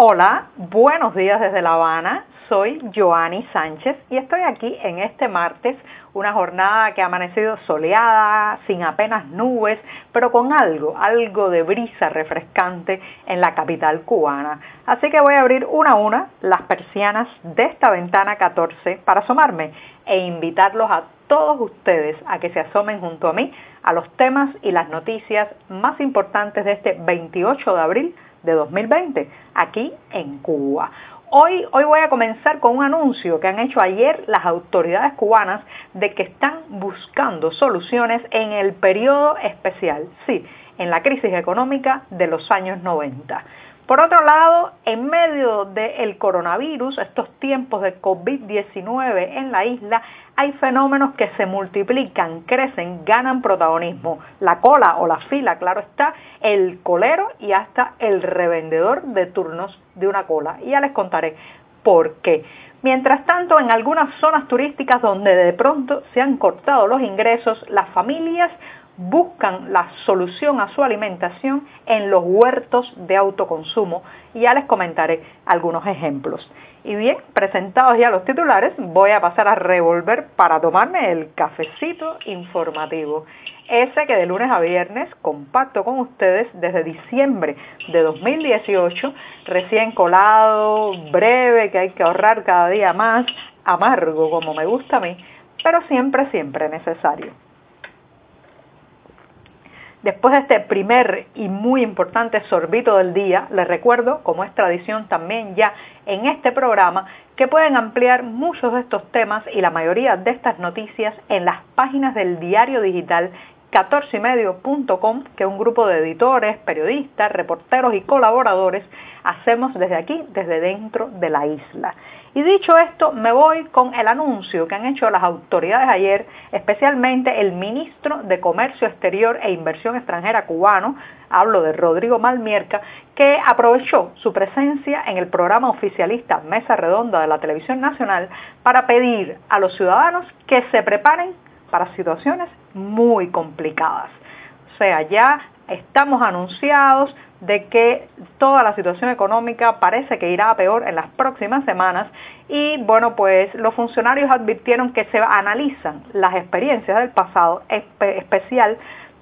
Hola, buenos días desde La Habana. Soy Joanny Sánchez y estoy aquí en este martes, una jornada que ha amanecido soleada, sin apenas nubes, pero con algo, algo de brisa refrescante en la capital cubana. Así que voy a abrir una a una las persianas de esta ventana 14 para asomarme e invitarlos a todos ustedes a que se asomen junto a mí a los temas y las noticias más importantes de este 28 de abril de 2020 aquí en Cuba. Hoy, hoy voy a comenzar con un anuncio que han hecho ayer las autoridades cubanas de que están buscando soluciones en el periodo especial, sí, en la crisis económica de los años 90. Por otro lado, en medio del coronavirus, estos tiempos de COVID-19 en la isla, hay fenómenos que se multiplican, crecen, ganan protagonismo. La cola o la fila, claro está, el colero y hasta el revendedor de turnos de una cola. Y ya les contaré por qué. Mientras tanto, en algunas zonas turísticas donde de pronto se han cortado los ingresos, las familias buscan la solución a su alimentación en los huertos de autoconsumo y ya les comentaré algunos ejemplos. Y bien, presentados ya los titulares, voy a pasar a revolver para tomarme el cafecito informativo. Ese que de lunes a viernes compacto con ustedes desde diciembre de 2018, recién colado, breve, que hay que ahorrar cada día más, amargo como me gusta a mí, pero siempre, siempre necesario. Después de este primer y muy importante sorbito del día, les recuerdo, como es tradición también ya en este programa, que pueden ampliar muchos de estos temas y la mayoría de estas noticias en las páginas del diario digital 14ymedio.com, que un grupo de editores, periodistas, reporteros y colaboradores hacemos desde aquí, desde dentro de la isla. Y dicho esto, me voy con el anuncio que han hecho las autoridades ayer, especialmente el ministro de Comercio Exterior e Inversión Extranjera cubano, hablo de Rodrigo Malmierca, que aprovechó su presencia en el programa oficialista Mesa Redonda de la Televisión Nacional para pedir a los ciudadanos que se preparen para situaciones muy complicadas. O sea, ya estamos anunciados de que toda la situación económica parece que irá a peor en las próximas semanas y bueno, pues los funcionarios advirtieron que se analizan las experiencias del pasado, especial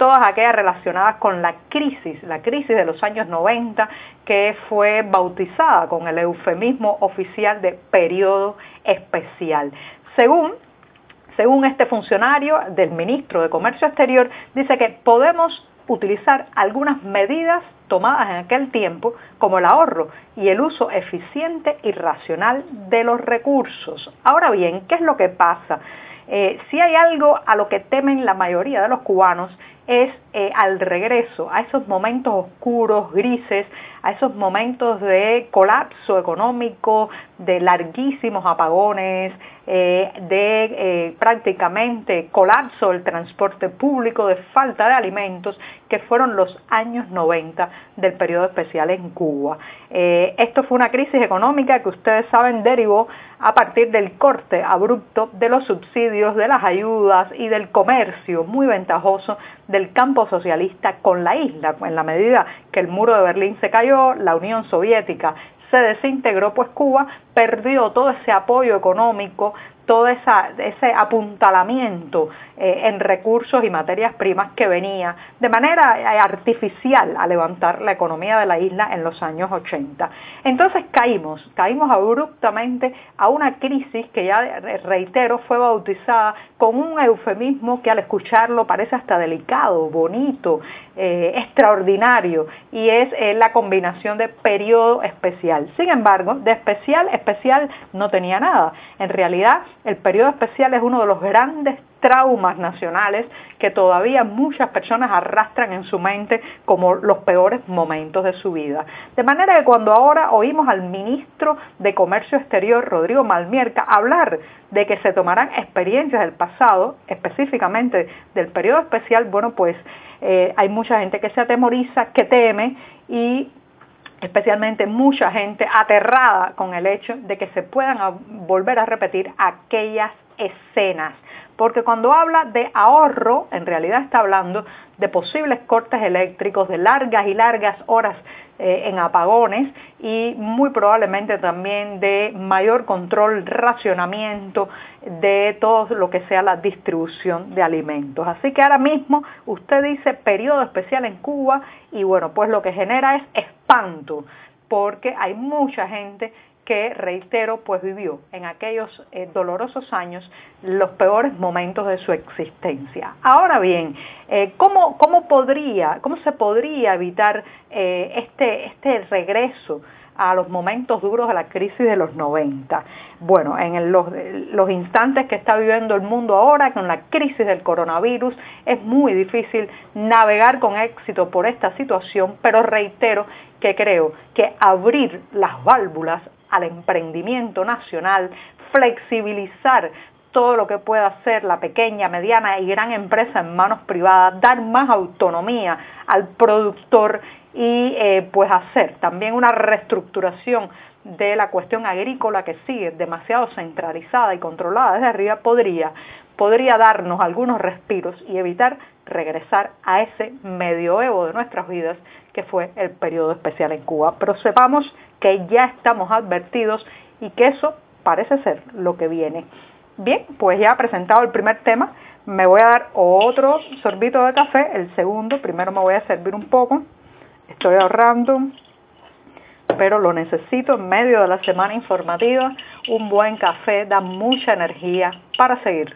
todas aquellas relacionadas con la crisis, la crisis de los años 90, que fue bautizada con el eufemismo oficial de periodo especial. Según según este funcionario del ministro de Comercio Exterior, dice que podemos utilizar algunas medidas tomadas en aquel tiempo, como el ahorro y el uso eficiente y racional de los recursos. Ahora bien, ¿qué es lo que pasa? Eh, si hay algo a lo que temen la mayoría de los cubanos es eh, al regreso a esos momentos oscuros, grises, a esos momentos de colapso económico, de larguísimos apagones, eh, de eh, prácticamente colapso del transporte público, de falta de alimentos, que fueron los años 90 del periodo especial en Cuba. esto fue una crisis económica que ustedes saben derivó a partir del corte abrupto de los subsidios, de las ayudas y del comercio muy ventajoso del campo socialista con la isla, en la medida que el muro de Berlín se cayó, la Unión Soviética se desintegró, pues Cuba perdió todo ese apoyo económico, todo ese apuntalamiento eh, en recursos y materias primas que venía de manera eh, artificial a levantar la economía de la isla en los años 80. Entonces caímos, caímos abruptamente a una crisis que ya, reitero, fue bautizada con un eufemismo que al escucharlo parece hasta delicado, bonito, eh, extraordinario, y es la combinación de periodo especial. Sin embargo, de especial, especial no tenía nada. En realidad, el periodo especial es uno de los grandes traumas nacionales que todavía muchas personas arrastran en su mente como los peores momentos de su vida. De manera que cuando ahora oímos al ministro de Comercio Exterior, Rodrigo Malmierca, hablar de que se tomarán experiencias del pasado, específicamente del periodo especial, bueno, pues eh, hay mucha gente que se atemoriza, que teme y especialmente mucha gente aterrada con el hecho de que se puedan volver a repetir aquellas escenas porque cuando habla de ahorro, en realidad está hablando de posibles cortes eléctricos, de largas y largas horas eh, en apagones y muy probablemente también de mayor control, racionamiento de todo lo que sea la distribución de alimentos. Así que ahora mismo usted dice periodo especial en Cuba y bueno, pues lo que genera es espanto porque hay mucha gente que, reitero, pues vivió en aquellos eh, dolorosos años los peores momentos de su existencia. Ahora bien, eh, ¿cómo, ¿cómo, podría, ¿cómo se podría evitar eh, este, este regreso a los momentos duros de la crisis de los 90. Bueno, en los, instantes que está viviendo el mundo ahora, con la crisis del coronavirus, es muy difícil navegar con éxito por esta situación, pero reitero que creo que abrir las válvulas al emprendimiento nacional, flexibilizar todo lo que pueda hacer la pequeña, mediana y gran empresa en manos privadas, dar más autonomía al productor y eh, pues hacer también una reestructuración de la cuestión agrícola que sigue demasiado centralizada y controlada desde arriba, podría, podría darnos algunos respiros y evitar regresar a ese medioevo de nuestras vidas que fue el periodo especial en Cuba. Pero sepamos que ya estamos advertidos y que eso parece ser lo que viene. Bien, pues ya presentado el primer tema, me voy a dar otro sorbito de café, el segundo, primero me voy a servir un poco, estoy ahorrando, pero lo necesito en medio de la semana informativa, un buen café da mucha energía para seguir.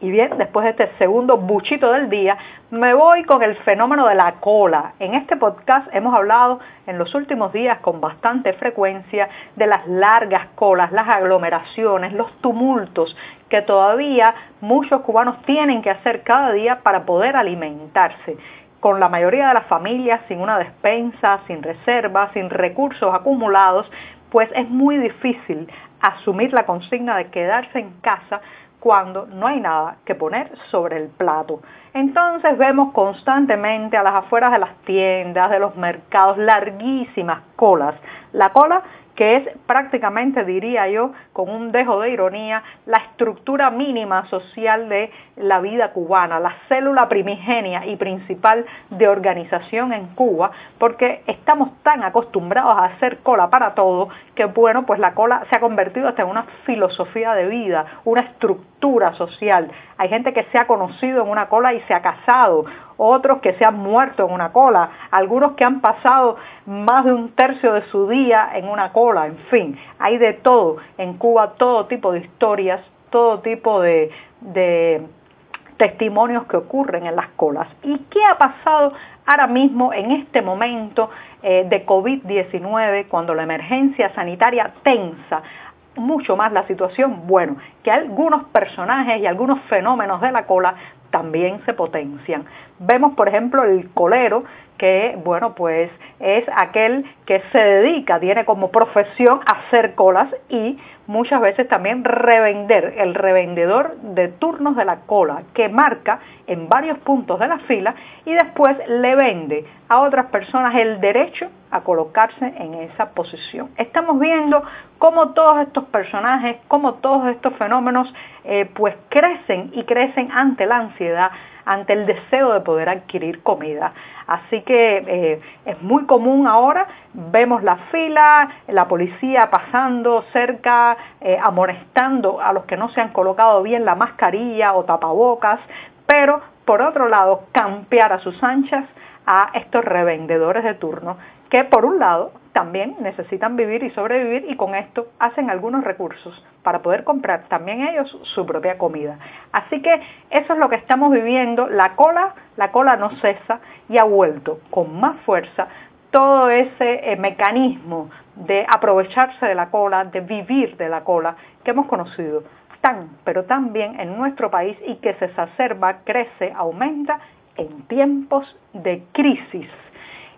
Y bien, después de este segundo buchito del día, me voy con el fenómeno de la cola. En este podcast hemos hablado en los últimos días con bastante frecuencia de las largas colas, las aglomeraciones, los tumultos que todavía muchos cubanos tienen que hacer cada día para poder alimentarse con la mayoría de las familias sin una despensa, sin reservas, sin recursos acumulados, pues es muy difícil asumir la consigna de quedarse en casa cuando no hay nada que poner sobre el plato. Entonces vemos constantemente a las afueras de las tiendas, de los mercados, larguísimas colas. La cola que es prácticamente, diría yo, con un dejo de ironía, la estructura mínima social de la vida cubana, la célula primigenia y principal de organización en Cuba, porque estamos tan acostumbrados a hacer cola para todo que, bueno, pues la cola se ha convertido hasta en una filosofía de vida, una estructura social. Hay gente que se ha conocido en una cola y se ha casado, otros que se han muerto en una cola, algunos que han pasado más de un tercio de su día en una cola, en fin, hay de todo en Cuba, todo tipo de historias, todo tipo de, testimonios que ocurren en las colas. ¿Y qué ha pasado ahora mismo en este momento eh, de COVID-19, cuando la emergencia sanitaria tensa mucho más la situación? Bueno, que algunos personajes y algunos fenómenos de la cola también se potencian. Vemos, por ejemplo, el colero, que, bueno, pues es aquel que se dedica, tiene como profesión hacer colas y muchas veces también revender, el revendedor de turnos de la cola, que marca en varios puntos de la fila y después le vende a otras personas el derecho a colocarse en esa posición. Estamos viendo cómo todos estos personajes, cómo todos estos fenómenos eh, pues crecen y crecen ante la ansiedad, ante el deseo de poder adquirir comida. Así que eh, es muy común ahora, vemos la fila, la policía pasando cerca, eh, amonestando a los que no se han colocado bien la mascarilla o tapabocas, pero por otro lado, campear a sus anchas a estos revendedores de turno que por un lado también necesitan vivir y sobrevivir y con esto hacen algunos recursos para poder comprar también ellos su propia comida. Así que eso es lo que estamos viviendo, la cola, la cola no cesa y ha vuelto con más fuerza todo ese eh, mecanismo de aprovecharse de la cola, de vivir de la cola que hemos conocido tan, pero tan bien en nuestro país y que se exacerba, crece, aumenta en tiempos de crisis.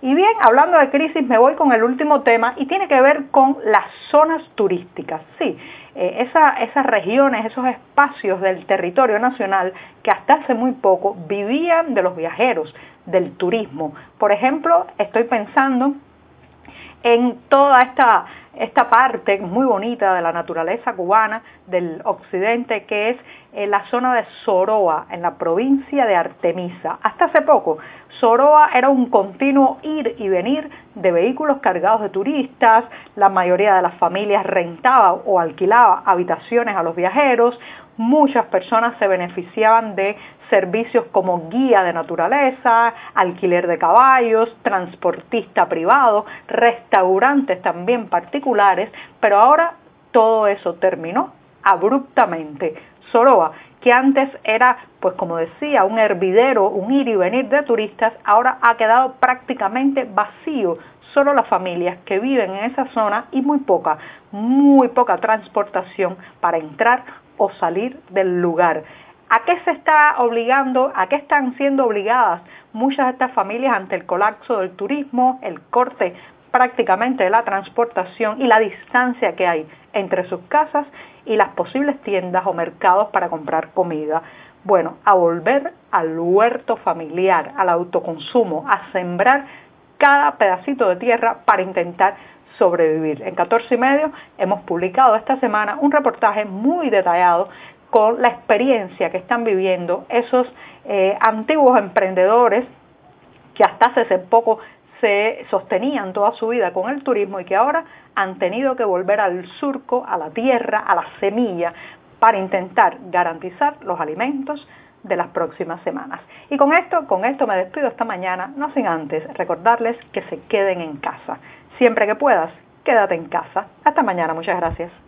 Y bien, hablando de crisis, me voy con el último tema y tiene que ver con las zonas turísticas. Sí, eh, esas regiones, esos espacios del territorio nacional que hasta hace muy poco vivían de los viajeros, del turismo. Por ejemplo, estoy pensando en toda esta esta parte muy bonita de la naturaleza cubana del occidente que es en la zona de Soroa, en la provincia de Artemisa. Hasta hace poco, Soroa era un continuo ir y venir de vehículos cargados de turistas, la mayoría de las familias rentaba o alquilaba habitaciones a los viajeros, muchas personas se beneficiaban de servicios como guía de naturaleza, alquiler de caballos, transportista privado, restaurantes también particulares, pero ahora todo eso terminó abruptamente. Soroa, que antes era, pues como decía, un hervidero, un ir y venir de turistas, ahora ha quedado prácticamente vacío. Solo las familias que viven en esa zona y muy poca, muy poca transportación para entrar o salir del lugar. ¿A qué se está obligando, a qué están siendo obligadas muchas de estas familias ante el colapso del turismo, el corte prácticamente la transportación y la distancia que hay entre sus casas y las posibles tiendas o mercados para comprar comida? Bueno, a volver al huerto familiar, al autoconsumo, a sembrar cada pedacito de tierra para intentar sobrevivir. En 14 y medio hemos publicado esta semana un reportaje muy detallado con la experiencia que están viviendo esos eh, antiguos emprendedores que hasta hace poco se sostenían toda su vida con el turismo y que ahora han tenido que volver al surco, a la tierra, a la semilla, para intentar garantizar los alimentos de las próximas semanas. Y con esto, con esto me despido esta mañana, no sin antes recordarles que se queden en casa. Siempre que puedas, quédate en casa. Hasta mañana, muchas gracias.